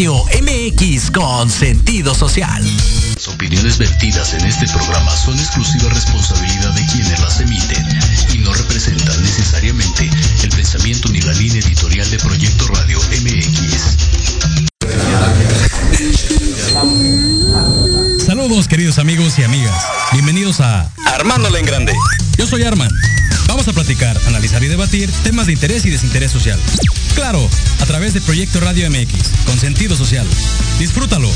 Radio MX con sentido social. Las opiniones vertidas en este programa son exclusiva responsabilidad de quienes las emiten y no representan necesariamente el pensamiento ni la línea editorial de Proyecto Radio MX. Saludos queridos amigos y amigas. Bienvenidos a Armándola en grande. Yo soy Arman. Vamos a platicar, analizar y debatir temas de interés y desinterés social. Claro, a través de Proyecto Radio MX, con sentido social. Disfrútalo.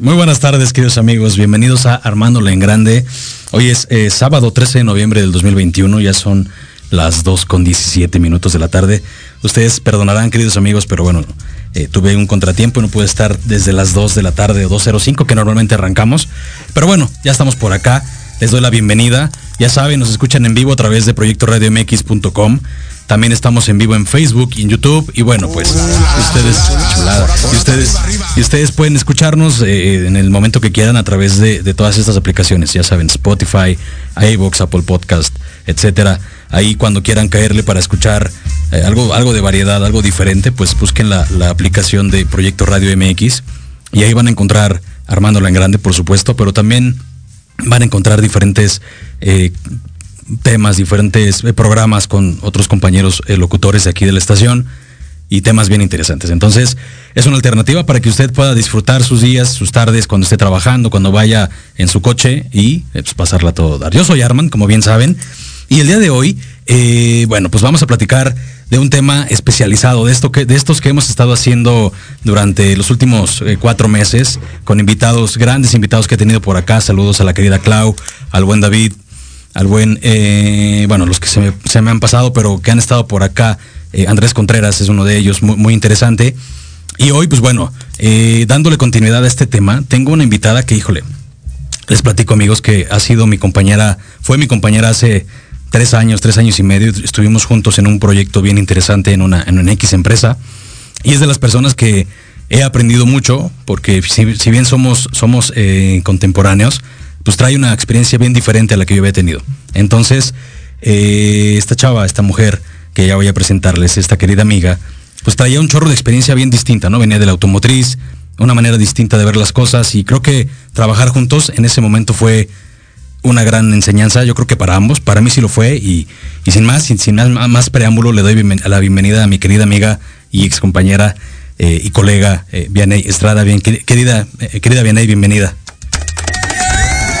Muy buenas tardes, queridos amigos. Bienvenidos a Armándola en Grande. Hoy es eh, sábado 13 de noviembre del 2021. Ya son las 2 con 17 minutos de la tarde. Ustedes perdonarán, queridos amigos, pero bueno, eh, tuve un contratiempo y no pude estar desde las 2 de la tarde o 2.05 que normalmente arrancamos. Pero bueno, ya estamos por acá. Les doy la bienvenida. Ya saben, nos escuchan en vivo a través de proyectoradiomx.com. También estamos en vivo en Facebook y en YouTube. Y bueno, pues ustedes, y ustedes, ustedes pueden escucharnos eh, en el momento que quieran a través de, de todas estas aplicaciones. Ya saben, Spotify, iVoox, Apple Podcast, etcétera. Ahí cuando quieran caerle para escuchar eh, algo, algo de variedad, algo diferente, pues busquen la, aplicación de Proyecto Radio MX y ahí van a encontrar Armándola en Grande, por supuesto, pero también van a encontrar diferentes eh, temas, diferentes eh, programas con otros compañeros locutores de aquí de la estación y temas bien interesantes. Entonces, es una alternativa para que usted pueda disfrutar sus días, sus tardes, cuando esté trabajando, cuando vaya en su coche y pues, pasarla todo dar. Yo soy Arman, como bien saben, y el día de hoy, eh, bueno, pues vamos a platicar de un tema especializado, de, esto que, de estos que hemos estado haciendo durante los últimos eh, cuatro meses, con invitados, grandes invitados que he tenido por acá. Saludos a la querida Clau, al buen David, al buen, eh, bueno, los que se me, se me han pasado, pero que han estado por acá. Eh, Andrés Contreras es uno de ellos, muy, muy interesante. Y hoy, pues bueno, eh, dándole continuidad a este tema, tengo una invitada que, híjole, les platico amigos que ha sido mi compañera, fue mi compañera hace tres años, tres años y medio. Estuvimos juntos en un proyecto bien interesante en una, en una X empresa. Y es de las personas que he aprendido mucho, porque si, si bien somos, somos eh, contemporáneos, pues trae una experiencia bien diferente a la que yo había tenido. Entonces, eh, esta chava, esta mujer, que ya voy a presentarles, esta querida amiga, pues traía un chorro de experiencia bien distinta, ¿no? Venía de la automotriz, una manera distinta de ver las cosas y creo que trabajar juntos en ese momento fue una gran enseñanza, yo creo que para ambos, para mí sí lo fue y, y sin más, sin, sin más, más, preámbulo, le doy bienven- la bienvenida a mi querida amiga y ex compañera eh, y colega eh, Vianey Estrada, bien, queri- querida, eh, querida Vianey, bienvenida.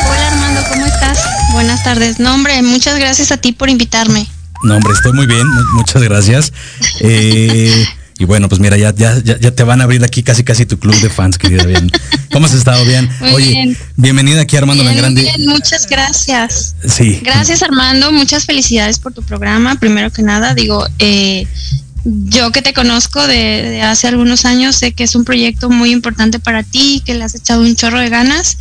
Hola Armando, ¿cómo estás? Buenas tardes. No, hombre, muchas gracias a ti por invitarme. No, hombre, estoy muy bien, mu- muchas gracias. Y bueno, pues mira, ya, ya, ya, te van a abrir aquí casi casi tu club de fans, querida bien. ¿Cómo has estado, bien? Muy Oye, bien. bienvenida aquí Armando Bien, Grande. bien, muchas gracias. Sí. Gracias Armando, muchas felicidades por tu programa. Primero que nada, digo, eh, yo que te conozco de, de hace algunos años, sé que es un proyecto muy importante para ti, que le has echado un chorro de ganas.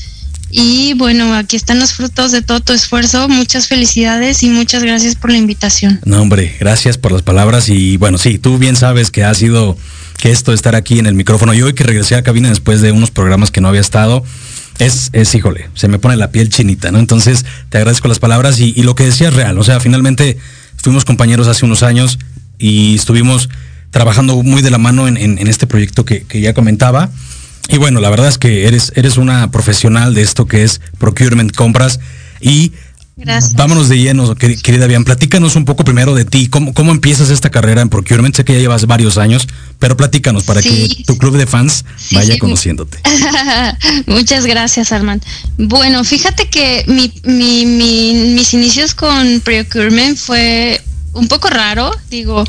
Y bueno, aquí están los frutos de todo tu esfuerzo. Muchas felicidades y muchas gracias por la invitación. No, hombre, gracias por las palabras y bueno, sí, tú bien sabes que ha sido que esto estar aquí en el micrófono y hoy que regresé a cabina después de unos programas que no había estado, es, es híjole, se me pone la piel chinita, ¿no? Entonces, te agradezco las palabras y, lo que decía es real, o sea, finalmente fuimos compañeros hace unos años y estuvimos trabajando muy de la mano en, en- este proyecto que ya comentaba. Y bueno, la verdad es que eres, eres una profesional de esto que es procurement, compras y Gracias. Vámonos de lleno, queri- querida Bian. Platícanos un poco primero de ti. ¿Cómo, ¿Cómo empiezas esta carrera en procurement? Sé que ya llevas varios años, pero platícanos para Sí. que tu club de fans Sí, vaya conociéndote. Muchas gracias, Armand. Bueno, fíjate que mi, mi- mi- mis inicios con procurement fue un poco raro. Digo,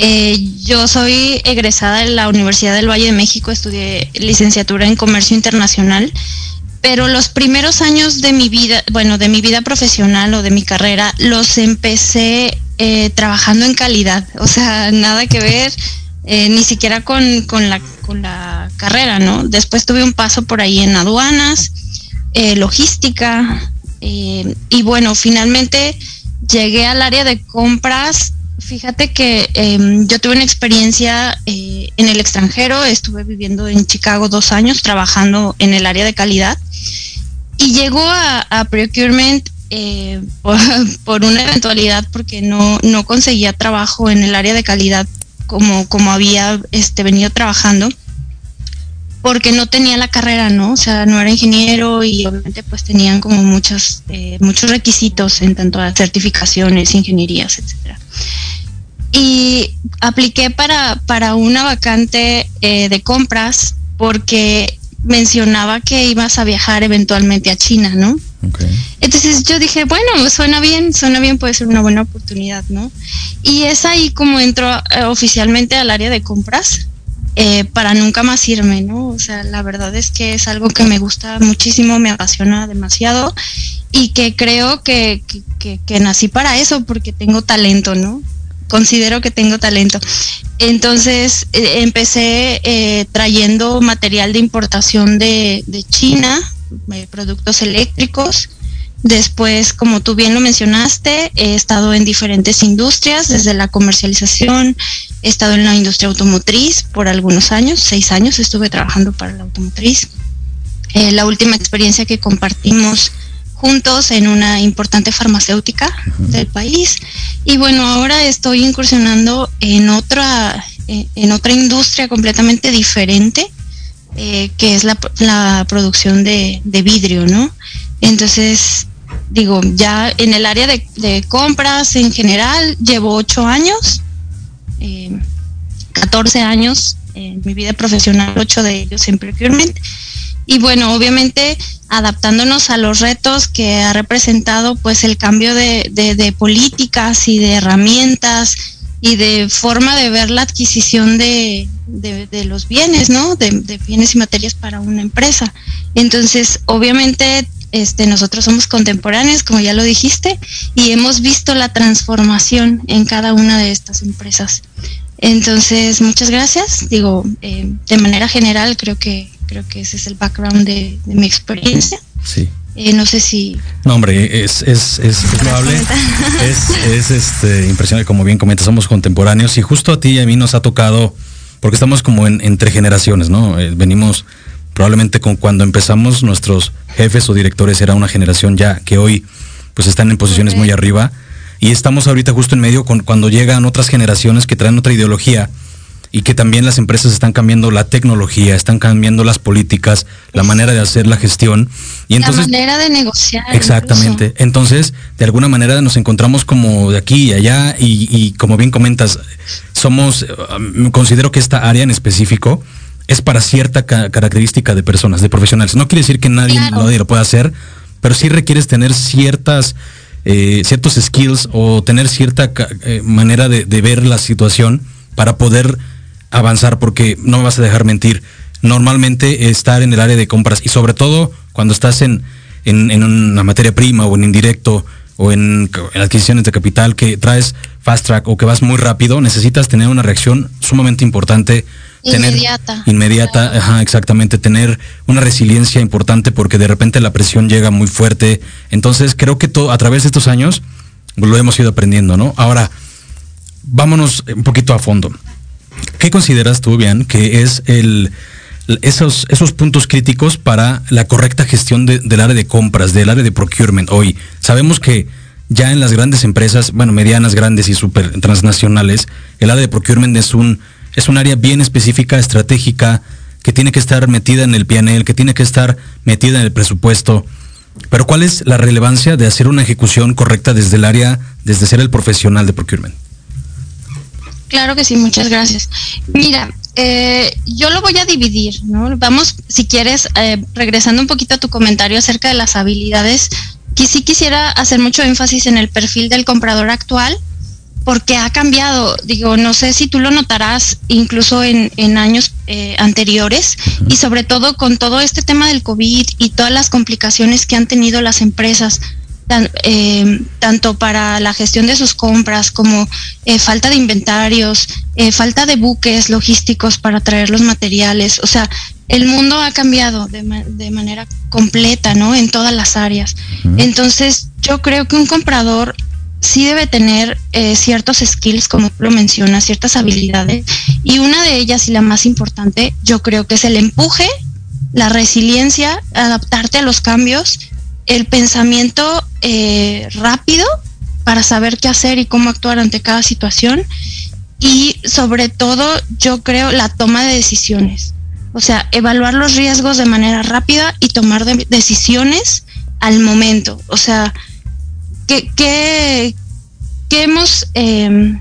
eh, yo soy egresada de la Universidad del Valle de México, estudié licenciatura en Comercio Internacional, pero los primeros años de mi vida, bueno, de mi vida profesional o de mi carrera, los empecé eh, trabajando en calidad. O sea, nada que ver eh, ni siquiera con, con, la, con la carrera, ¿no? Después tuve un paso por ahí en aduanas, logística, y bueno, finalmente llegué al área de compras fíjate que em, yo tuve una experiencia eh, en el extranjero, estuve viviendo en Chicago dos años trabajando en el área de calidad y llegó a, procurement eh, por, una eventualidad porque no, no conseguía trabajo en el área de calidad como, como había este, venido trabajando porque no tenía la carrera, ¿no? O sea, no era ingeniero y obviamente pues tenían como muchos, eh, muchos requisitos en tanto a certificaciones, ingenierías, etcétera. Y apliqué para, para una vacante eh, de compras porque mencionaba que ibas a viajar eventualmente a China, ¿no? Entonces yo dije, bueno, suena bien, suena bien, puede ser una buena oportunidad, ¿no? Y es ahí como entro eh, oficialmente al área de compras eh, para nunca más irme, ¿no? O sea, la verdad es que es algo que me gusta muchísimo, me apasiona demasiado y que creo que, que, nací para eso porque tengo talento, ¿no? Considero que tengo talento. Entonces eh, empecé eh, trayendo material de importación de, de China, productos eléctricos, Después, como tú bien lo mencionaste, he estado en diferentes industrias, desde la comercialización, he estado en la industria automotriz por algunos años, seis años estuve trabajando para la automotriz. Eh, la última experiencia que compartimos juntos en una importante farmacéutica del país. Y bueno, ahora estoy incursionando en otra, eh, en otra industria completamente diferente, eh, que es la, producción de, de vidrio, ¿no? Entonces, digo, ya en el área de, compras en general llevo ocho años, eh, 14 años en mi vida profesional, ocho de ellos en procurement. Y bueno, obviamente adaptándonos a los retos que ha representado pues el cambio de, de, políticas y de herramientas y de forma de ver la adquisición de, de, los bienes, ¿no? De, bienes y materias para una empresa. Entonces, obviamente este, nosotros somos contemporáneos, como ya lo dijiste, y hemos visto la transformación en cada una de estas empresas. Entonces, muchas gracias. Digo, eh, de manera general, creo que creo que ese es el background de, mi experiencia. Sí. Eh, no sé si. No, hombre, es, es, es, es, este, impresionante, como bien comentas, somos contemporáneos y justo a ti y a mí nos ha tocado, porque estamos como en, entre generaciones, ¿no? Eh, venimos probablemente con cuando empezamos nuestros jefes o directores era una generación ya que hoy pues están en posiciones muy arriba y estamos ahorita justo en medio con cuando llegan otras generaciones que traen otra ideología y que también las empresas están cambiando la tecnología, están cambiando las políticas, la manera de hacer la gestión y entonces la manera de negociar. Exactamente. Entonces, de alguna manera nos encontramos como de aquí y allá y, y como bien comentas, somos um, considero que esta área en específico es para cierta característica de personas, de profesionales. No quiere decir que nadie, lo pueda hacer, pero sí requieres tener ciertas, eh, ciertos skills o tener cierta eh, manera de, ver la situación para poder avanzar, porque no me vas a dejar mentir. Normalmente estar en el área de compras y sobre todo cuando estás en, en, una materia prima o en indirecto o en, en, adquisiciones de capital que traes fast track o que vas muy rápido, necesitas tener una reacción sumamente importante inmediata. inmediata, ajá, exactamente, tener una resiliencia importante porque de repente la presión llega muy fuerte. Entonces creo que todo, a través de estos años lo hemos ido aprendiendo, ¿no? Ahora, vámonos un poquito a fondo. ¿Qué consideras tú, bien, que es el, esos, esos puntos críticos para la correcta gestión del área de compras, del área de procurement hoy? Sabemos que ya en las grandes empresas, bueno, medianas, grandes y super transnacionales, el área de procurement es un es un área bien específica, estratégica, que tiene que estar metida en el PNL, que tiene que estar metida en el presupuesto. Pero ¿cuál es la relevancia de hacer una ejecución correcta desde el área, desde ser el profesional de procurement? Claro que sí, muchas gracias. Mira, eh, yo lo voy a dividir, ¿no? Vamos, si quieres, eh, regresando un poquito a tu comentario acerca de las habilidades, que sí quisiera hacer mucho énfasis en el perfil del comprador actual, porque ha cambiado. Digo, no sé si tú lo notarás incluso en, años eh, anteriores y sobre todo con todo este tema del COVID y todas las complicaciones que han tenido las empresas. Eh, tanto para la gestión de sus compras como eh, falta de inventarios, falta de buques logísticos para traer los materiales. O sea, el mundo ha cambiado de, de manera completa, ¿no? En todas las áreas. Entonces, yo creo que un comprador sí debe tener eh, ciertos skills, como lo mencionas, ciertas habilidades. Y una de ellas y la más importante, yo creo que es el empuje, la resiliencia, adaptarte a los cambios, el pensamiento eh, rápido para saber qué hacer y cómo actuar ante cada situación. Y sobre todo, yo creo, la toma de decisiones. O sea, evaluar los riesgos de manera rápida y tomar decisiones al momento. O sea, que, hemos em,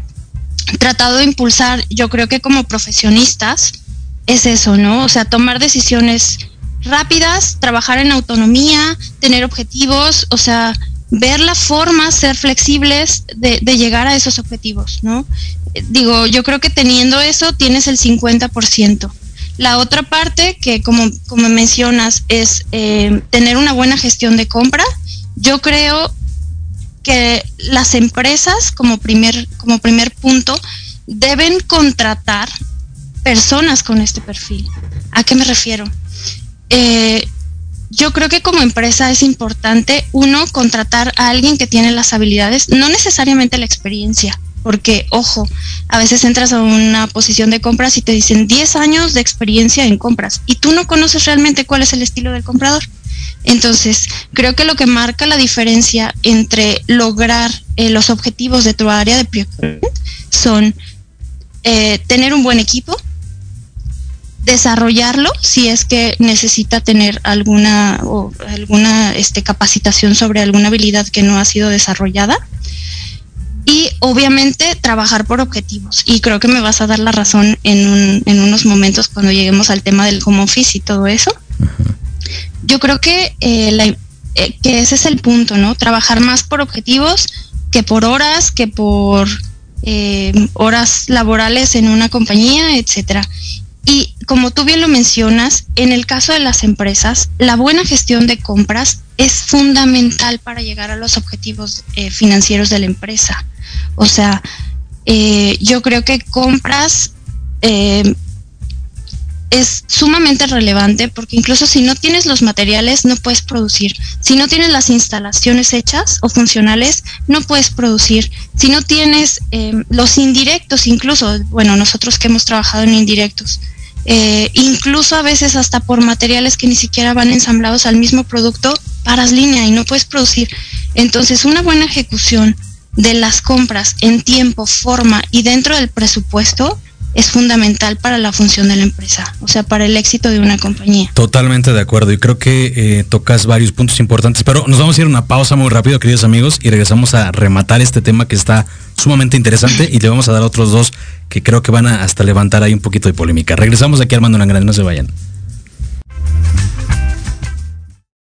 tratado de impulsar, yo creo que como profesionistas, es eso, ¿no? O sea, tomar decisiones rápidas, trabajar en autonomía, tener objetivos, o sea, ver la forma, ser flexibles de, llegar a esos objetivos, ¿no? Digo, yo creo que teniendo eso tienes el 50%. La otra parte que, como, como mencionas, es eh, tener una buena gestión de compra. Yo creo que las empresas, como primer, como primer punto, deben contratar personas con este perfil. ¿A qué me refiero? Eh, yo creo que como empresa es importante, uno, contratar a alguien que tiene las habilidades, no necesariamente la experiencia, porque, ojo, a veces entras a una posición de compras y te dicen 10 años de experiencia en compras y tú no conoces realmente cuál es el estilo del comprador. Entonces, creo que lo que marca la diferencia entre lograr eh, los objetivos de tu área de procurement son eh, tener un buen equipo, desarrollarlo si es que necesita tener alguna o alguna este, capacitación sobre alguna habilidad que no ha sido desarrollada y obviamente trabajar por objetivos. Y creo que me vas a dar la razón en, en unos momentos cuando lleguemos al tema del home office y todo eso. Yo creo que, eh, eh, que ese es el punto, ¿no? Trabajar más por objetivos que por horas, que por eh, horas laborales en una compañía, etcétera. Y como tú bien lo mencionas, en el caso de las empresas, la buena gestión de compras es fundamental para llegar a los objetivos financieros de la empresa. O sea, eh, yo creo que compras eh, es sumamente relevante porque incluso si no tienes los materiales no puedes producir. Si no tienes las instalaciones hechas o funcionales no puedes producir. Si no tienes eh, los indirectos, incluso, bueno, nosotros que hemos trabajado en indirectos, incluso a veces hasta por materiales que ni siquiera van ensamblados al mismo producto, paras línea y no puedes producir. Entonces, una buena ejecución de las compras en tiempo, forma y dentro del presupuesto es fundamental para la función de la empresa, o sea, para el éxito de una compañía. Totalmente de acuerdo y creo que eh, tocas varios puntos importantes, pero nos vamos a ir a una pausa muy rápido, queridos amigos, y regresamos a rematar este tema que está sumamente interesante y le vamos a dar otros dos que creo que van a hasta levantar ahí un poquito de polémica. Regresamos aquí Armando Langrande, no se vayan.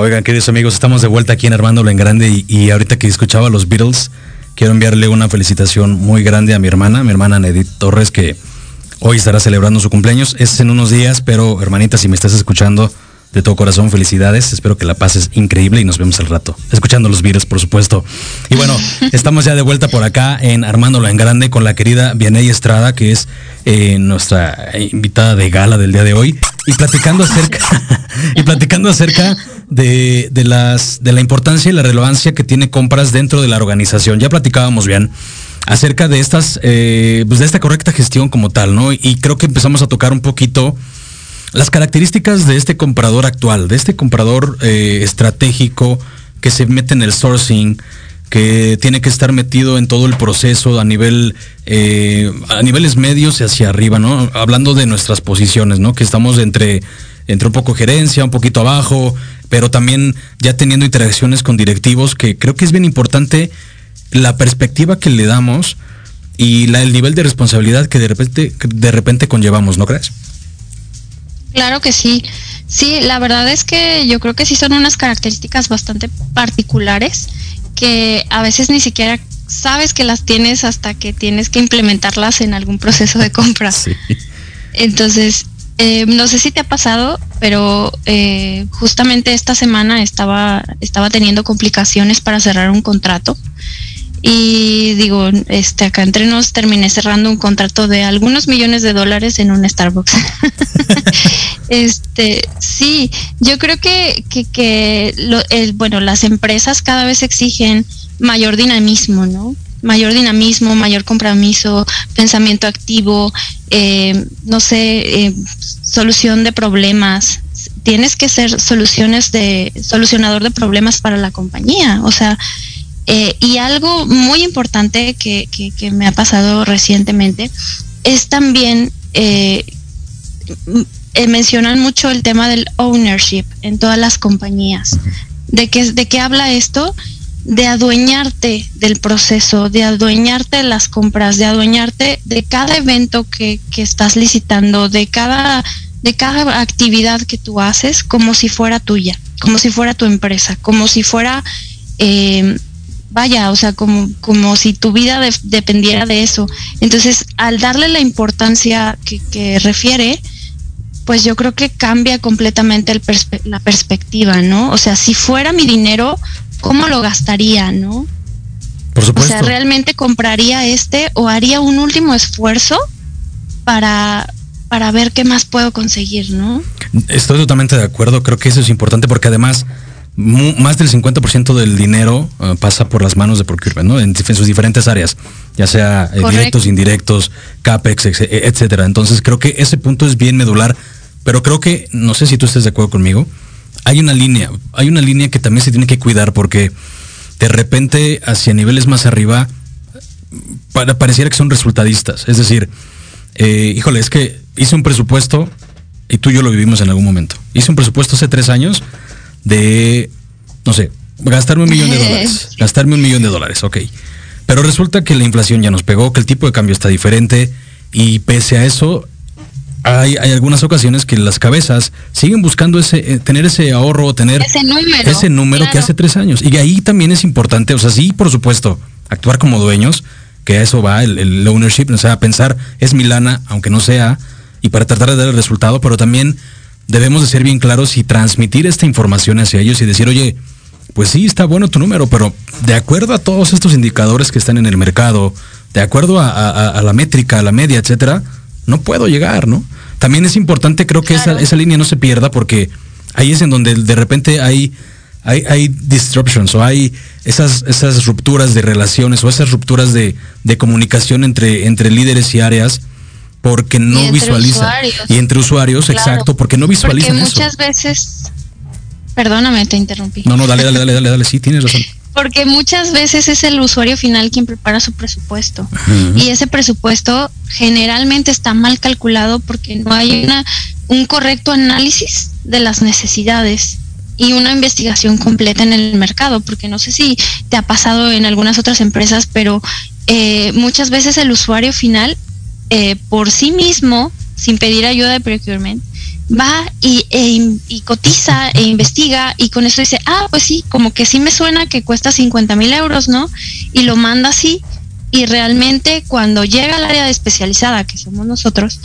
Oigan, queridos amigos, estamos de vuelta aquí en Armándolo en Grande y, ahorita que escuchaba a los Beatles, quiero enviarle una felicitación muy grande a mi hermana, mi hermana Nedit Torres, que hoy estará celebrando su cumpleaños. Es en unos días, pero hermanita, si me estás escuchando, de todo corazón, felicidades. Espero que la pases increíble y nos vemos al rato. Escuchando los Beatles, por supuesto. Y bueno, estamos ya de vuelta por acá en Armándolo en Grande con la querida Vianey Estrada, que es eh, nuestra invitada de gala del día de hoy. Y platicando acerca, y platicando acerca de, las, de la importancia y la relevancia que tiene compras dentro de la organización. Ya platicábamos bien acerca de estas, eh, pues de esta correcta gestión como tal, ¿no? Y creo que empezamos a tocar un poquito las características de este comprador actual, de este comprador eh, estratégico que se mete en el sourcing, que tiene que estar metido en todo el proceso a nivel eh, a niveles medios y hacia arriba, ¿no? Hablando de nuestras posiciones, ¿no? Que estamos entre entre un poco gerencia, un poquito abajo, pero también ya teniendo interacciones con directivos, que creo que es bien importante la perspectiva que le damos y la, el nivel de responsabilidad que de repente, de repente conllevamos, ¿no crees? Claro que sí. Sí, la verdad es que yo creo que sí son unas características bastante particulares que a veces ni siquiera sabes que las tienes hasta que tienes que implementarlas en algún proceso de compra. Entonces, eh, no sé si te ha pasado, pero eh, justamente esta semana estaba, estaba teniendo complicaciones para cerrar un contrato. Y digo, este, acá entre nos terminé cerrando un contrato de algunos millones de dólares en un Starbucks. este, sí, yo creo que, que, bueno, las empresas cada vez exigen mayor dinamismo, ¿no? Mayor dinamismo, mayor compromiso, pensamiento activo, eh, no sé, eh, solución de problemas. Tienes que ser soluciones de solucionador de problemas para la compañía. O sea, eh, y algo muy importante que, que, me ha pasado recientemente es también mencionan mucho el tema del ownership en todas las compañías. ¿De qué, de qué habla esto? De adueñarte del proceso, de adueñarte de las compras, de adueñarte de cada evento que, estás licitando, de cada, de cada actividad que tú haces como si fuera tuya, como si fuera tu empresa, como si fuera, eh, vaya, o sea, como, como si tu vida dependiera de eso. Entonces, al darle la importancia que, que refiere, pues yo creo que cambia completamente el la perspectiva, ¿no? O sea, si fuera mi dinero, ¿cómo lo gastaría, no? Por supuesto. O sea, ¿realmente compraría este o haría un último esfuerzo para, para ver qué más puedo conseguir, no? Estoy totalmente de acuerdo, creo que eso es importante porque además más del 50% del dinero uh, pasa por las manos de procurement, ¿no? En, sus diferentes áreas, ya sea eh, directos, indirectos, CAPEX, etcétera. Entonces creo que ese punto es bien medular, pero creo que, no sé si tú estés de acuerdo conmigo, hay una línea, hay una línea que también se tiene que cuidar porque de repente hacia niveles más arriba para, pareciera que son resultadistas. Es decir, eh, híjole, es que hice un presupuesto y tú y yo lo vivimos en algún momento. Hice un presupuesto hace tres años de, no sé, gastarme un millón de dólares. Gastarme un millón de dólares, ok. Pero resulta que la inflación ya nos pegó, que el tipo de cambio está diferente y pese a eso hay, algunas ocasiones que las cabezas siguen buscando ese, eh, tener ese ahorro, tener ese número, ese número que hace tres años. Y ahí también es importante, o sea, sí, por supuesto, actuar como dueños, que a eso va el, ownership, o sea, pensar, es mi lana, aunque no sea, y para tratar de dar el resultado, pero también debemos de ser bien claros y transmitir esta información hacia ellos y decir, oye, pues sí, está bueno tu número, pero de acuerdo a todos estos indicadores que están en el mercado, de acuerdo a, la métrica, a la media, etcétera, no puedo llegar, ¿no? También es importante, creo que esa, esa línea no se pierda porque ahí es en donde de repente hay hay, hay disruptions o hay esas, esas rupturas de relaciones o esas rupturas de, comunicación entre, entre líderes y áreas porque no visualizan. Y entre usuarios, exacto, porque no visualizan porque muchas veces, perdóname, te interrumpí. No, no, dale, dale, dale, dale, dale, sí, tienes razón. Porque muchas veces es el usuario final quien prepara su presupuesto. Y ese presupuesto generalmente está mal calculado porque no hay una, un correcto análisis de las necesidades y una investigación completa en el mercado, porque no sé si te ha pasado en algunas otras empresas, pero eh, muchas veces el usuario final, eh, por sí mismo, sin pedir ayuda de procurement, va y, e, y, cotiza e investiga y con eso dice, ah, pues sí, como que sí me suena que cuesta 50 mil euros, ¿no? Y lo manda así y realmente cuando llega al área especializada, que somos nosotros,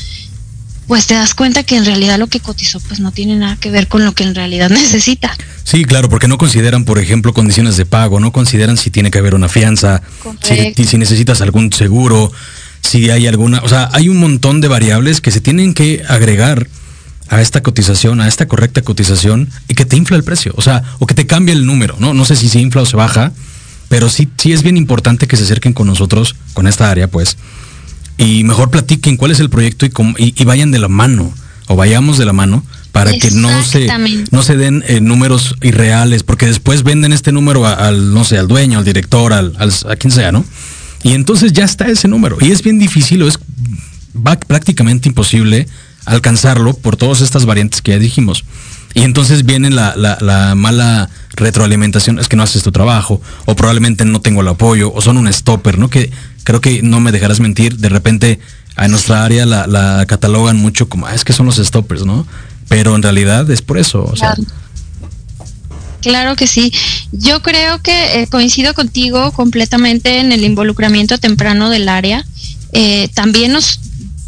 pues te das cuenta que en realidad lo que cotizó pues no tiene nada que ver con lo que en realidad necesita. Sí, claro, porque no consideran, por ejemplo, condiciones de pago, no consideran si tiene que haber una fianza, si, si, necesitas algún seguro, si hay alguna, o sea, hay un montón de variables que se tienen que agregar a esta cotización, a esta correcta cotización y que te infla el precio, o sea, o que te cambie el número, ¿no? No sé si se infla o se baja, pero sí, sí es bien importante que se acerquen con nosotros, con esta área, pues, y mejor platiquen cuál es el proyecto y, y, vayan de la mano o vayamos de la mano para que no se no se den eh, números irreales porque después venden este número al no sé al dueño al director al, a quien sea no y entonces ya está ese número y es bien difícil o es va prácticamente imposible alcanzarlo por todas estas variantes que ya dijimos y entonces viene la, la, la mala retroalimentación es que no haces tu trabajo o probablemente no tengo el apoyo o son un stopper no que creo que no me dejarás mentir, de repente a nuestra área la, catalogan mucho como, ah, es que son los stoppers, ¿no? Pero en realidad es por eso, claro. que sí. Yo creo que eh, coincido contigo completamente en el involucramiento temprano del área. Eh, también nos,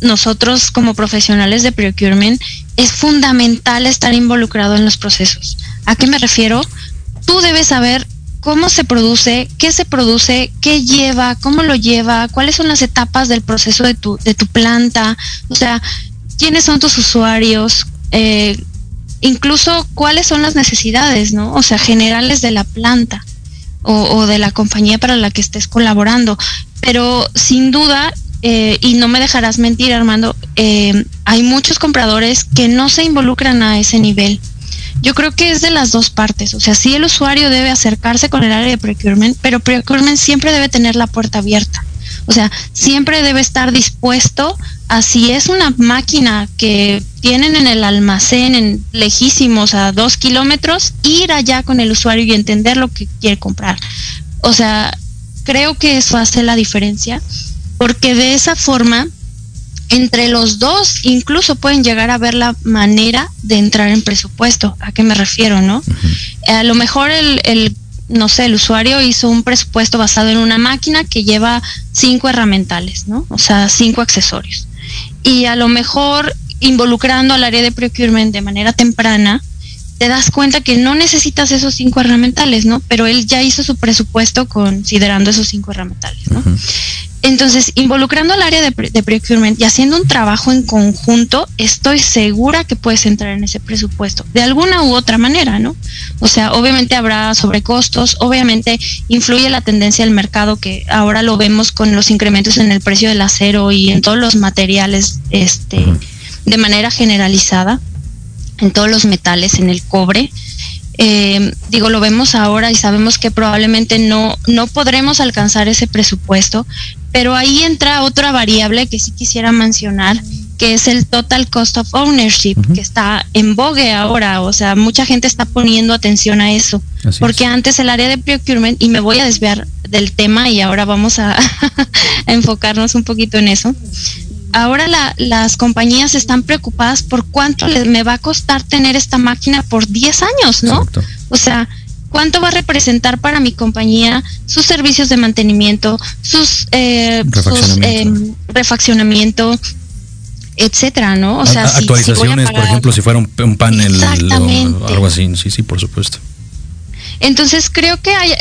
nosotros como profesionales de procurement es fundamental estar involucrado en los procesos. ¿A qué me refiero? Tú debes saber cómo se produce, qué se produce, qué lleva, cómo lo lleva, cuáles son las etapas del proceso de tu, de tu planta, o sea, quiénes son tus usuarios, eh, incluso cuáles son las necesidades, ¿no? O sea, generales de la planta o, de la compañía para la que estés colaborando. Pero sin duda, eh, y no me dejarás mentir, Armando, eh, hay muchos compradores que no se involucran a ese nivel. Yo creo que es de las dos partes. O sea, sí el usuario debe acercarse con el área de procurement, pero procurement siempre debe tener la puerta abierta. O sea, siempre debe estar dispuesto a si es una máquina que tienen en el almacén en lejísimos a dos kilómetros, ir allá con el usuario y entender lo que quiere comprar. O sea, creo que eso hace la diferencia, porque de esa forma entre los dos incluso pueden llegar a ver la manera de entrar en presupuesto. ¿A qué me refiero, no? A lo mejor el, no sé, el usuario hizo un presupuesto basado en una máquina que lleva cinco herramientales, ¿no? O sea, cinco accesorios. Y a lo mejor involucrando al área de procurement de manera temprana, te das cuenta que no necesitas esos cinco herramientales, ¿no? Pero él ya hizo su presupuesto considerando esos cinco herramientales, ¿no? Entonces, involucrando al área de, procurement y haciendo un trabajo en conjunto, estoy segura que puedes entrar en ese presupuesto, de alguna u otra manera, ¿no? O sea, obviamente habrá sobrecostos, obviamente influye la tendencia del mercado, que ahora lo vemos con los incrementos en el precio del acero y en todos los materiales, este, de manera generalizada, en todos los metales, en el cobre. Eh, digo, lo vemos ahora y sabemos que probablemente no, no podremos alcanzar ese presupuesto, pero ahí entra otra variable que sí quisiera mencionar, que es el total cost of ownership, que está en vogue ahora, o sea, mucha gente está poniendo atención a eso, porque antes el área de procurement, y me voy a desviar del tema y ahora vamos a, a enfocarnos un poquito en eso, ahora las compañías están preocupadas por cuánto me va a costar tener esta máquina por 10 años, ¿no? O sea, cuánto va a representar para mi compañía sus servicios de mantenimiento, sus, eh, refaccionamiento. Sus, em, etcétera, ¿no? O sea, actualizaciones, por ejemplo, si fuera un, panel o algo así, sí, sí, por supuesto. Entonces creo que hay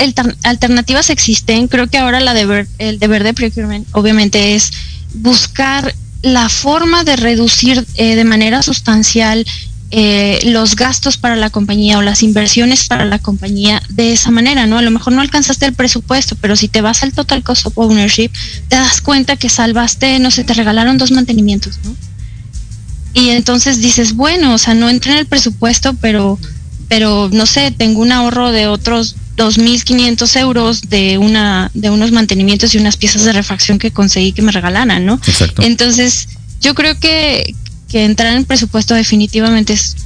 alternativas existen, creo que ahora la deber, el deber de procurement obviamente es buscar la forma de reducir eh, de manera sustancial eh, los gastos para la compañía o las inversiones para la compañía de esa manera, ¿no? A lo mejor no alcanzaste el presupuesto, pero si te vas al total cost of ownership, te das cuenta que salvaste, no sé, te regalaron dos mantenimientos, ¿no? Y entonces dices, bueno, o sea, no entré en el presupuesto, pero, pero no sé, tengo un ahorro de otros 2.500 euros de, una, de unos mantenimientos y unas piezas de refacción que conseguí que me regalaran, ¿no? Exacto. Entonces, yo creo que, que entrar en presupuesto definitivamente es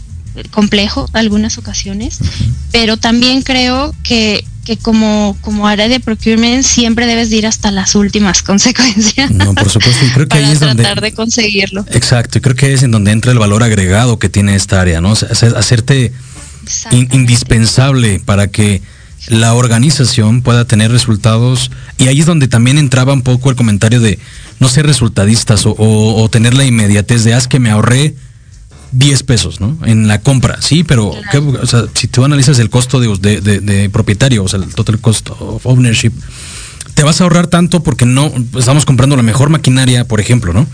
complejo algunas ocasiones, pero también creo que, que como, como área de procurement siempre debes ir hasta las últimas consecuencias. No, por supuesto, y creo que para ahí es donde... tratar de conseguirlo. Exacto, y creo que es en donde entra el valor agregado que tiene esta área, ¿no? O sea, hacer- hacerte in- indispensable para que la organización pueda tener resultados. Y ahí es donde también entraba un poco el comentario de no ser resultadistas o, o- o tener la inmediatez de haz que me ahorré 10 pesos, ¿no? En la compra, sí, pero Claro. ¿qué- o sea, si tú analizas el costo de, de- de- de propietario, o sea, el total cost of ownership, te vas a ahorrar tanto porque no estamos comprando la mejor maquinaria, por ejemplo, ¿no?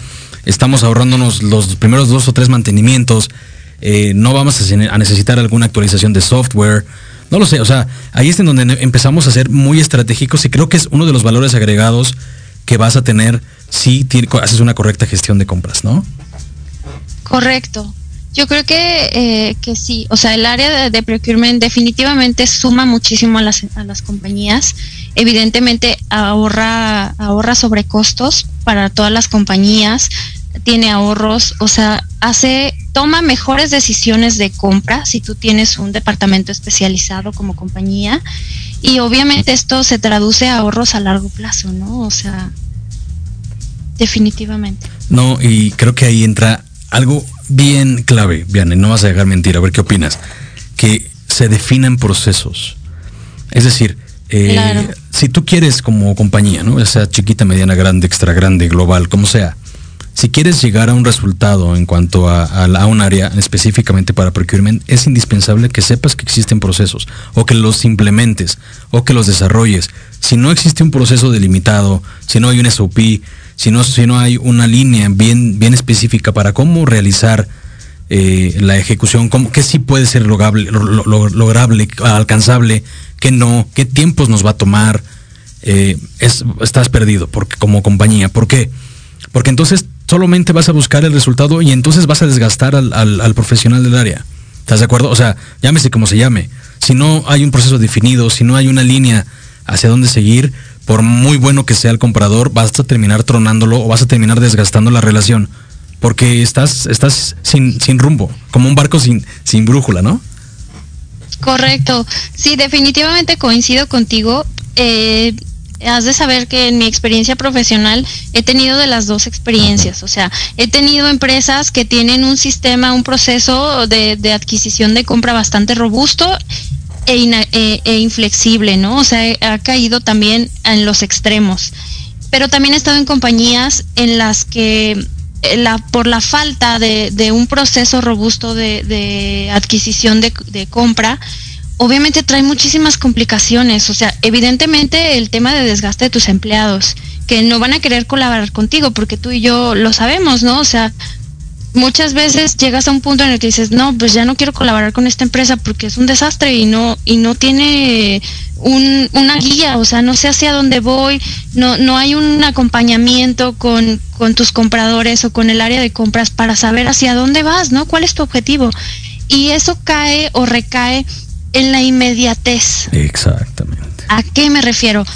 Estamos ahorrándonos los primeros dos o tres mantenimientos, eh, no vamos a ne- a necesitar alguna actualización de software, no lo sé, o sea, ahí es en donde empezamos a ser muy estratégicos y creo que es uno de los valores agregados que vas a tener si haces una correcta gestión de compras, ¿no? Correcto. Yo creo que, eh, que sí, o sea, el área de, de procurement definitivamente suma muchísimo a las, a las compañías. Evidentemente ahorra, ahorra sobrecostos para todas las compañías, tiene ahorros, o sea, hace, toma mejores decisiones de compra si tú tienes un departamento especializado como compañía. Y obviamente esto se traduce a ahorros a largo plazo, ¿no? O sea, definitivamente. No, y creo que ahí entra algo bien clave, Viane, no vas a dejar mentir, a ver qué opinas, que se definan procesos. Es decir, eh, Claro. si tú quieres como compañía, ¿no? Ya sea chiquita, mediana, grande, extra grande, global, como sea, si quieres llegar a un resultado en cuanto a, a a un área específicamente para procurement, es indispensable que sepas que existen procesos o que los implementes o que los desarrolles. Si no existe un proceso delimitado, si no hay un SOP, si no, si no hay una línea bien, bien específica para cómo realizar eh, la ejecución, cómo, qué sí puede ser lograble, lo- lo- lograble, alcanzable, qué no, qué tiempos nos va a tomar, eh, es, estás perdido porque, como compañía. ¿Por qué? Porque entonces solamente vas a buscar el resultado y entonces vas a desgastar al, al- al profesional del área. ¿Estás de acuerdo? O sea, llámese como se llame. Si no hay un proceso definido, si no hay una línea hacia dónde seguir, por muy bueno que sea el comprador, vas a terminar tronándolo o vas a terminar desgastando la relación. Porque estás, estás sin, sin rumbo, como un barco sin, sin brújula, ¿no? Correcto. Sí, definitivamente coincido contigo. Eh, has de saber que en mi experiencia profesional he tenido de las dos experiencias. O sea, he tenido empresas que tienen un sistema, un proceso de, de adquisición de compra bastante robusto e, e- e inflexible, ¿no? O sea, ha caído también en los extremos. Pero también he estado en compañías en las que eh, la, por la falta de, de un proceso robusto de, de adquisición de, de compra, obviamente trae muchísimas complicaciones. O sea, evidentemente el tema de desgaste de tus empleados, que no van a querer colaborar contigo, porque tú y yo lo sabemos, ¿no? O sea, muchas veces llegas a un punto en el que dices, no, pues ya no quiero colaborar con esta empresa porque es un desastre y no, y no tiene un, una guía, o sea, no sé hacia dónde voy, no, no hay un acompañamiento con, con tus compradores o con el área de compras para saber hacia dónde vas, ¿no? ¿Cuál es tu objetivo? Y eso cae o recae en la inmediatez. Exactamente. ¿A qué me refiero?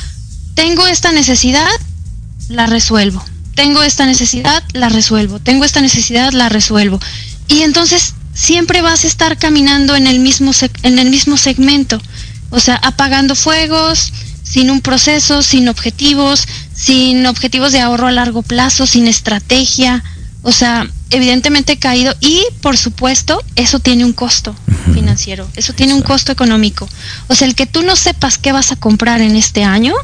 Tengo esta necesidad, la resuelvo. Tengo esta necesidad, la resuelvo. Tengo esta necesidad, la resuelvo. Y entonces siempre vas a estar caminando en el mismo en el mismo segmento. O sea, apagando fuegos, sin un proceso, sin objetivos, sin objetivos de ahorro a largo plazo, sin estrategia. O sea, evidentemente he caído y, por supuesto, eso tiene un costo financiero, eso tiene un costo económico. O sea, el que tú no sepas qué vas a comprar en este año,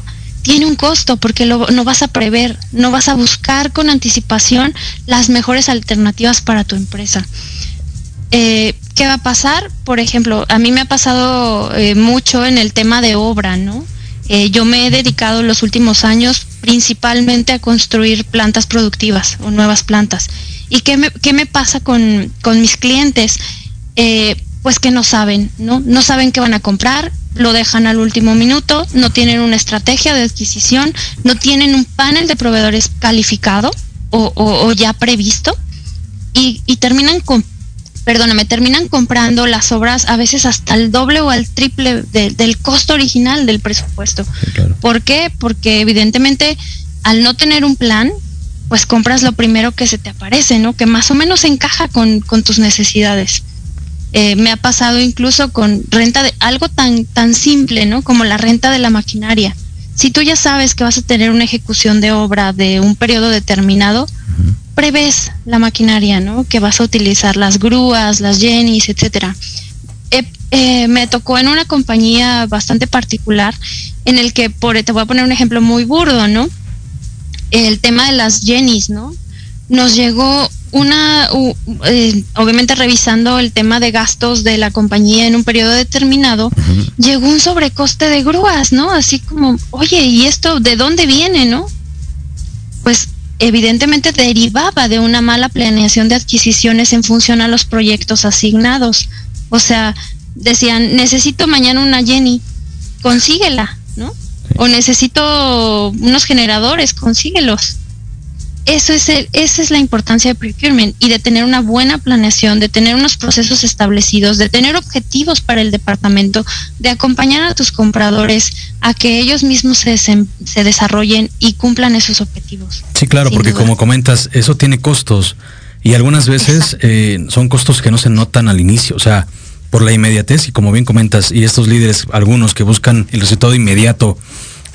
tiene un costo porque lo, no vas a prever, no vas a buscar con anticipación las mejores alternativas para tu empresa. eh, ¿qué va a pasar? Por ejemplo, a mí me ha pasado eh, mucho en el tema de obra, ¿no? Eh, yo me he dedicado los últimos años principalmente a construir plantas productivas o nuevas plantas. ¿Y qué me, qué me pasa con, con mis clientes? pues que no saben, ¿no? No saben qué van a comprar, lo dejan al último minuto, no tienen una estrategia de adquisición, no tienen un panel de proveedores calificado o, ya previsto y, terminan con, perdóname, terminan comprando las obras a veces hasta el doble o al triple del costo original del presupuesto. ¿Por qué? Porque evidentemente al no tener un plan, pues compras lo primero que se te aparece, ¿no? Que más o menos encaja con, con tus necesidades. Eh, me ha pasado incluso con renta de algo tan, tan simple, ¿no? Como la renta de la maquinaria. Si tú ya sabes que vas a tener una ejecución de obra de un periodo determinado, prevés la maquinaria, ¿no? Que vas a utilizar las grúas, las jenis, etcétera. Eh, me tocó en una compañía bastante particular en el que, por, te voy a poner un ejemplo muy burdo, ¿no? El tema de las jenis, ¿no? Nos llegó una, eh, obviamente revisando el tema de gastos de la compañía en un periodo determinado, llegó un sobrecoste de grúas, ¿no? Así como, oye, ¿y esto de dónde viene, no? Pues evidentemente derivaba de una mala planeación de adquisiciones en función a los proyectos asignados. O sea, decían, necesito mañana una Jenny, consíguela, ¿no? O necesito unos generadores, consíguelos eso es esa es la importancia de procurement y de tener una buena planeación, de tener unos procesos establecidos, de tener objetivos para el departamento, de acompañar a tus compradores a que ellos mismos se, se desarrollen y cumplan esos objetivos. Sí, claro, porque como comentas, eso tiene costos y algunas veces eh, son costos que no se notan al inicio, o sea, por la inmediatez y como bien comentas, y estos líderes, algunos que buscan el resultado inmediato,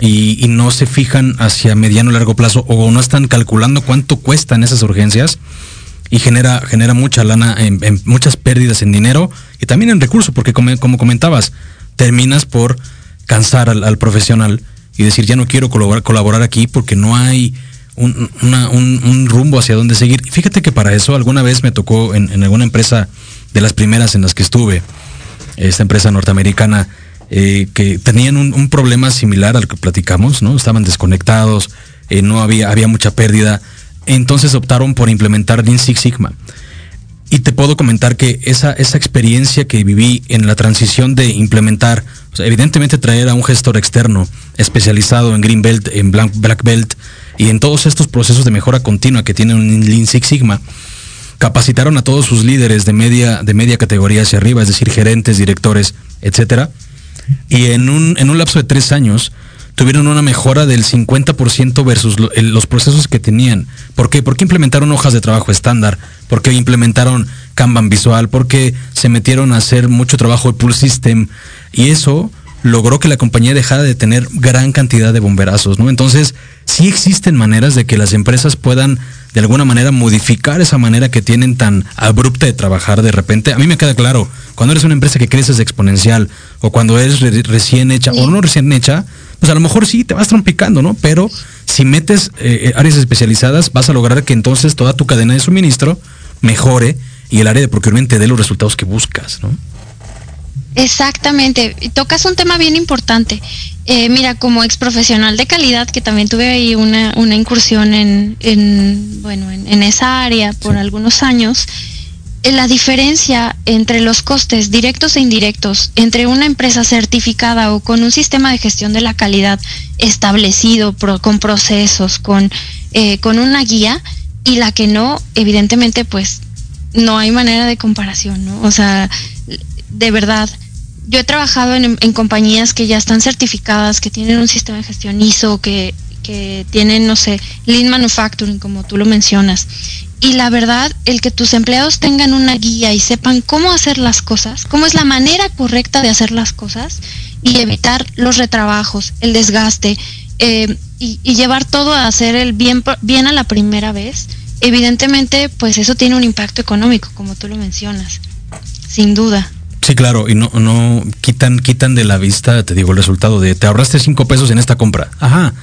y, no se fijan hacia mediano o largo plazo o no están calculando cuánto cuestan esas urgencias y genera, genera mucha lana, en, muchas pérdidas en dinero y también en recursos, porque como, comentabas, terminas por cansar al, profesional y decir ya no quiero colaborar, colaborar aquí porque no hay un, un, rumbo hacia dónde seguir. fíjate que para eso alguna vez me tocó en, en alguna empresa de las primeras en las que estuve, esta empresa norteamericana, eh, que tenían un, problema similar al que platicamos, ¿no? Estaban desconectados, eh, no había, había mucha pérdida. Entonces optaron por implementar Lean Six Sigma. Y te puedo comentar que esa, esa experiencia que viví en la transición de implementar, evidentemente traer a un gestor externo especializado en Green Belt, en Black Belt y en todos estos procesos de mejora continua que tiene un Lean Six Sigma, capacitaron a todos sus líderes de media, de media categoría hacia arriba, es decir, gerentes, directores, etcétera, y en un, en un lapso de tres años tuvieron una mejora del 50% versus los procesos que tenían. ¿Por qué? Porque implementaron hojas de trabajo estándar, porque implementaron Kanban visual, porque se metieron a hacer mucho trabajo de Pool System y eso logró que la compañía dejara de tener gran cantidad de bomberazos, ¿no? Entonces, sí existen maneras de que las empresas puedan de alguna manera modificar esa manera que tienen tan abrupta de trabajar de repente. A mí me queda claro, cuando eres una empresa que creces exponencial o cuando eres recién hecha o no recién hecha, pues a lo mejor sí te vas trompicando, ¿no? Pero si metes eh, eh, áreas especializadas, vas a lograr que entonces toda tu cadena de suministro mejore y el área de procurement te dé los resultados que buscas, ¿no? Exactamente, tocas un tema bien importante. Eh, mira, como ex profesional de calidad, que también tuve ahí una, incursión en, bueno, en, esa área por algunos años, eh, la diferencia entre los costes directos e indirectos entre una empresa certificada o con un sistema de gestión de la calidad establecido, con procesos, con, eh, con una guía, y la que no, evidentemente, pues no hay manera de comparación, ¿no? O sea, de verdad, yo he trabajado en, compañías que ya están certificadas, que tienen un sistema de gestión ISO, que, que tienen, no sé, Lean Manufacturing, como tú lo mencionas. Y la verdad, el que tus empleados tengan una guía y sepan cómo hacer las cosas, cómo es la manera correcta de hacer las cosas y evitar los retrabajos, el desgaste eh, y, y, llevar todo a hacer el bien, bien a la primera vez, evidentemente, pues eso tiene un impacto económico, como tú lo mencionas, sin duda. Sí, claro, y no, no quitan, quitan de la vista, te digo, el resultado de te ahorraste cinco pesos en esta compra. Ajá.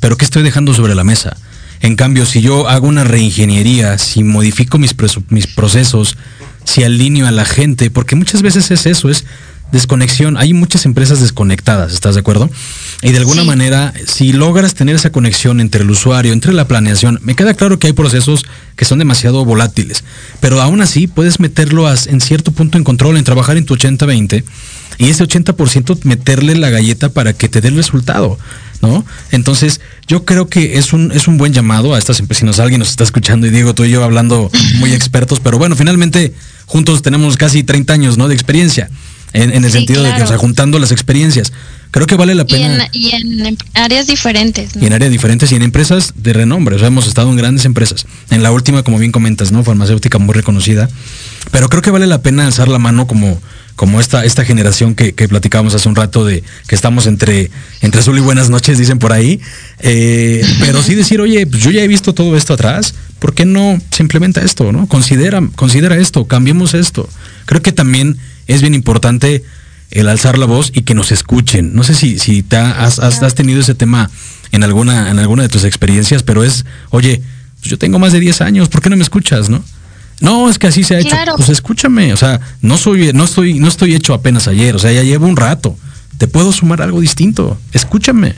Pero ¿qué estoy dejando sobre la mesa? En cambio, si yo hago una reingeniería, si modifico mis, mis procesos, si alineo a la gente, porque muchas veces es eso, es desconexión. Hay muchas empresas desconectadas, ¿estás de acuerdo? Y de alguna manera, si logras tener esa conexión entre el usuario, entre la planeación, me queda claro que hay procesos que son demasiado volátiles, pero aún así puedes meterlo en cierto punto en control, en trabajar en tu 80-20 y ese 80% meterle la galleta para que te dé el resultado. ¿No? Entonces, yo creo que es un, es un buen llamado a estas empresas. Si nos, alguien nos está escuchando y digo tú y yo hablando muy expertos, pero bueno, finalmente juntos tenemos casi 30 años, ¿no? De experiencia. En, el sentido de que, o sea, juntando las experiencias. Creo que vale la pena. Y en, áreas diferentes. Y en áreas diferentes y en empresas de renombre. O sea, hemos estado en grandes empresas. En la última, como bien comentas, ¿no? Farmacéutica muy reconocida. Pero creo que vale la pena alzar la mano como, como esta, esta generación que, que platicábamos hace un rato de que estamos entre, entre azul y buenas noches, dicen por ahí. Eh, pero sí decir, oye, pues yo ya he visto todo esto atrás. ¿Por qué no se implementa esto, no? Considera, considera esto, cambiemos esto. Creo que también es bien importante el alzar la voz y que nos escuchen. No sé si, si te has, has, tenido ese tema en alguna, en alguna de tus experiencias, pero es, oye, pues yo tengo más de 10 años, ¿por qué no me escuchas, no? No, es que así se ha hecho. Pues escúchame, o sea, no soy, no estoy, no estoy hecho apenas ayer, o sea, ya llevo un rato. Te puedo sumar algo distinto. Escúchame.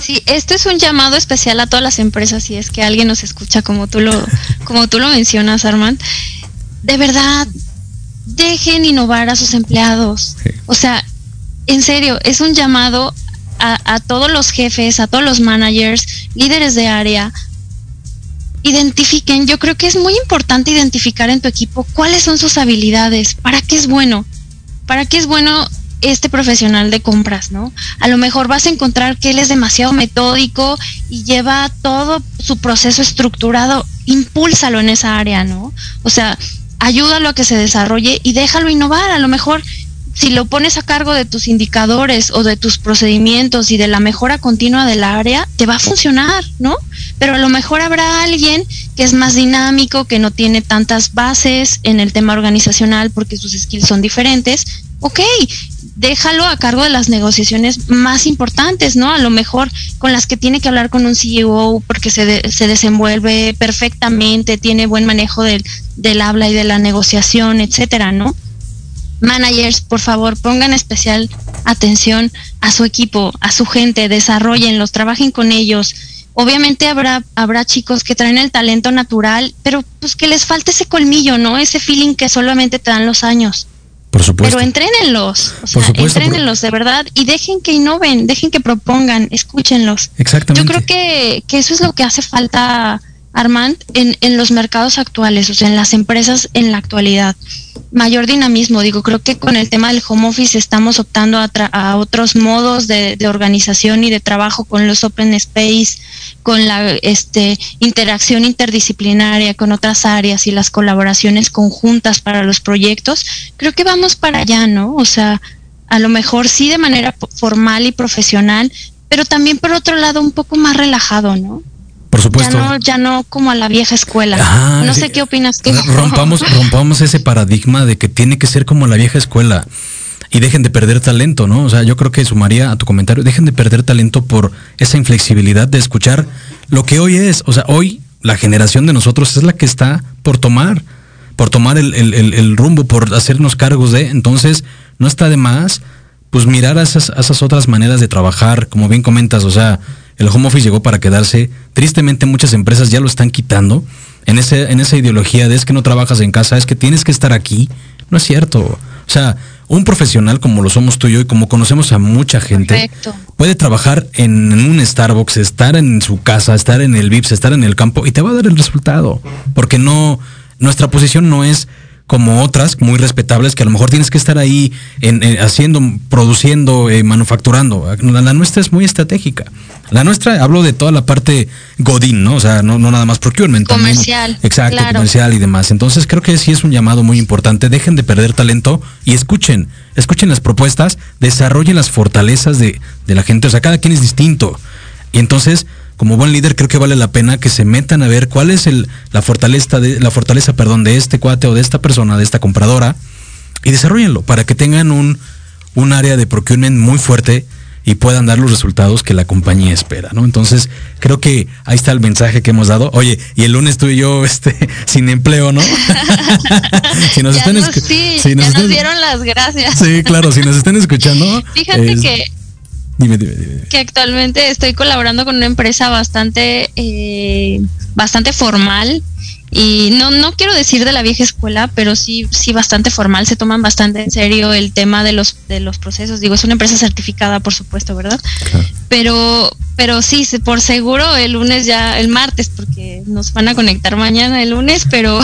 Sí, este es un llamado especial a todas las empresas, si es que alguien nos escucha como tú lo, como tú lo mencionas, Armand. De verdad, dejen innovar a sus empleados. O sea, en serio, es un llamado a, todos los jefes, a todos los managers, líderes de área. Identifiquen, yo creo que es muy importante identificar en tu equipo cuáles son sus habilidades, para qué es bueno, para qué es bueno este profesional de compras, ¿no? A lo mejor vas a encontrar que él es demasiado metódico y lleva todo su proceso estructurado, impúlsalo en esa área, ¿no? O sea, ayúdalo a que se desarrolle y déjalo innovar. A lo mejor si lo pones a cargo de tus indicadores o de tus procedimientos y de la mejora continua del área, te va a funcionar, ¿no? Pero a lo mejor habrá alguien que es más dinámico, que no tiene tantas bases en el tema organizacional porque sus skills son diferentes. Ok, déjalo a cargo de las negociaciones más importantes, ¿no? A lo mejor con las que tiene que hablar con un CEO porque se, se desenvuelve perfectamente, tiene buen manejo del, del habla y de la negociación, etcétera, ¿no? Managers, por favor, pongan especial atención a su equipo, a su gente, desarrollenlos, trabajen con ellos. Obviamente habrá, habrá chicos que traen el talento natural, pero pues que les falte ese colmillo, ¿no? Ese feeling que solamente te dan los años. Por supuesto. Pero entrénenlos, o sea, entrénenlos de verdad y dejen que innoven, dejen que propongan, escúchenlos. Exactamente. Yo creo que, que eso es lo que hace falta Armand, en, en, los mercados actuales, o sea, en las empresas en la actualidad. Mayor dinamismo, digo, creo que con el tema del home office estamos optando a, otros modos de, organización y de trabajo con los open space, con la este, interacción interdisciplinaria con otras áreas y las colaboraciones conjuntas para los proyectos. Creo que vamos para allá, ¿no? O sea, a lo mejor sí de manera formal y profesional, pero también por otro lado un poco más relajado, ¿no? Por supuesto. Ya no, ya no como a la vieja escuela. no sé qué opinas tú. Rompamos, rompamos ese paradigma de que tiene que ser como la vieja escuela. Y dejen de perder talento, ¿no? O sea, yo creo que sumaría a tu comentario, dejen de perder talento por esa inflexibilidad de escuchar lo que hoy es. O sea, hoy la generación de nosotros es la que está por tomar, por tomar el, el rumbo, por hacernos cargos de. Entonces, no está de más, pues mirar a esas, a esas otras maneras de trabajar, como bien comentas, o sea, el home office llegó para quedarse. Tristemente muchas empresas ya lo están quitando en, ese, en esa ideología de es que no trabajas en casa, es que tienes que estar aquí. No es cierto. O sea, un profesional como lo somos tú y yo y como conocemos a mucha gente, puede trabajar en, un Starbucks, estar en su casa, estar en el VIPS, estar en el campo y te va a dar el resultado. Porque no, nuestra posición no es como otras muy respetables que a lo mejor tienes que estar ahí en, haciendo, produciendo, eh, manufacturando. La, nuestra es muy estratégica. La nuestra, hablo de toda la parte Godín, ¿no? O sea, no, no nada más procurement. Comercial. exacto, comercial y demás. Entonces creo que sí es un llamado muy importante. Dejen de perder talento y escuchen, escuchen las propuestas, desarrollen las fortalezas de, de la gente. O sea, cada quien es distinto. Y entonces como buen líder creo que vale la pena que se metan a ver cuál es el, la fortaleza de la fortaleza, perdón, de este cuate o de esta persona, de esta compradora y desarrollenlo para que tengan un, un área de procurement muy fuerte y puedan dar los resultados que la compañía espera, ¿no? Entonces, creo que ahí está el mensaje que hemos dado. Oye, y el lunes tú y yo, este, sin empleo, ¿no? si nos están sí, si nos, nos dieron las gracias. Sí, claro, si nos están escuchando. Fíjate que Dime, dime, dime. Que actualmente estoy colaborando con una empresa bastante, eh, bastante formal y no, no quiero decir de la vieja escuela, pero sí, sí bastante formal, se toman bastante en serio el tema de los, de los procesos. Digo, es una empresa certificada, por supuesto, ¿verdad? Pero, pero sí, por seguro el lunes ya, el martes, porque nos van a conectar mañana el lunes, pero,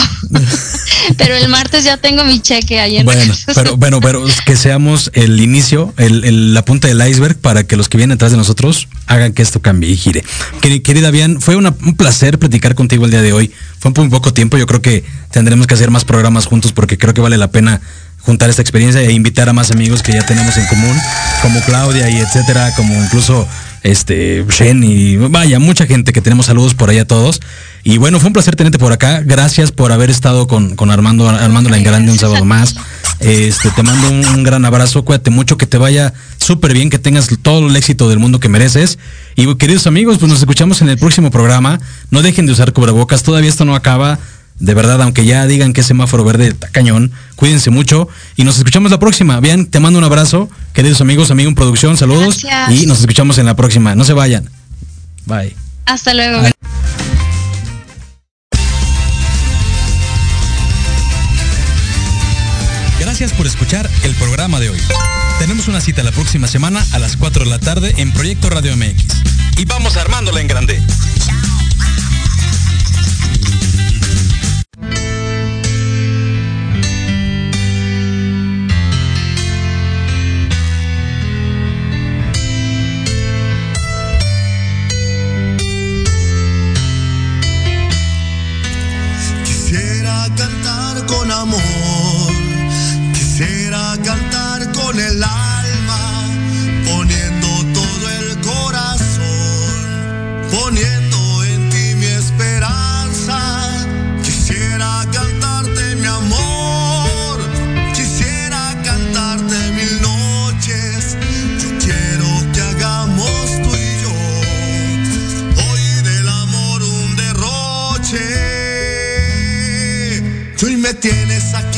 pero el martes ya tengo mi cheque ahí en Bueno, pero, bueno, pero que seamos el inicio, el, la punta del iceberg para que los que vienen atrás de nosotros hagan que esto cambie y gire. Querida Bian, fue un placer platicar contigo el día de hoy. Fue un poco tiempo, yo creo que tendremos que hacer más programas juntos porque creo que vale la pena juntar esta experiencia e invitar a más amigos que ya tenemos en común, como Claudia y etcétera, como incluso este Shen y vaya, mucha gente que tenemos saludos por allá todos. Y bueno, fue un placer tenerte por acá. Gracias por haber estado con, con Armando, Armando la Grande un sábado más. Este, te mando un, gran abrazo, cuídate mucho, que te vaya súper bien, que tengas todo el éxito del mundo que mereces. Y queridos amigos, pues nos escuchamos en el próximo programa. No dejen de usar cubrebocas, todavía esto no acaba. De verdad, aunque ya digan que es semáforo verde está cañón, cuídense mucho y nos escuchamos la próxima. Bien, te mando un abrazo, queridos amigos, amigo en producción, saludos y nos escuchamos en la próxima. No se vayan. Bye. Hasta luego. Gracias por escuchar el programa de hoy. Tenemos una cita la próxima semana a las 4 de la tarde en Proyecto Radio MX. Y vamos armándola en grande. con amor. tienes aquí.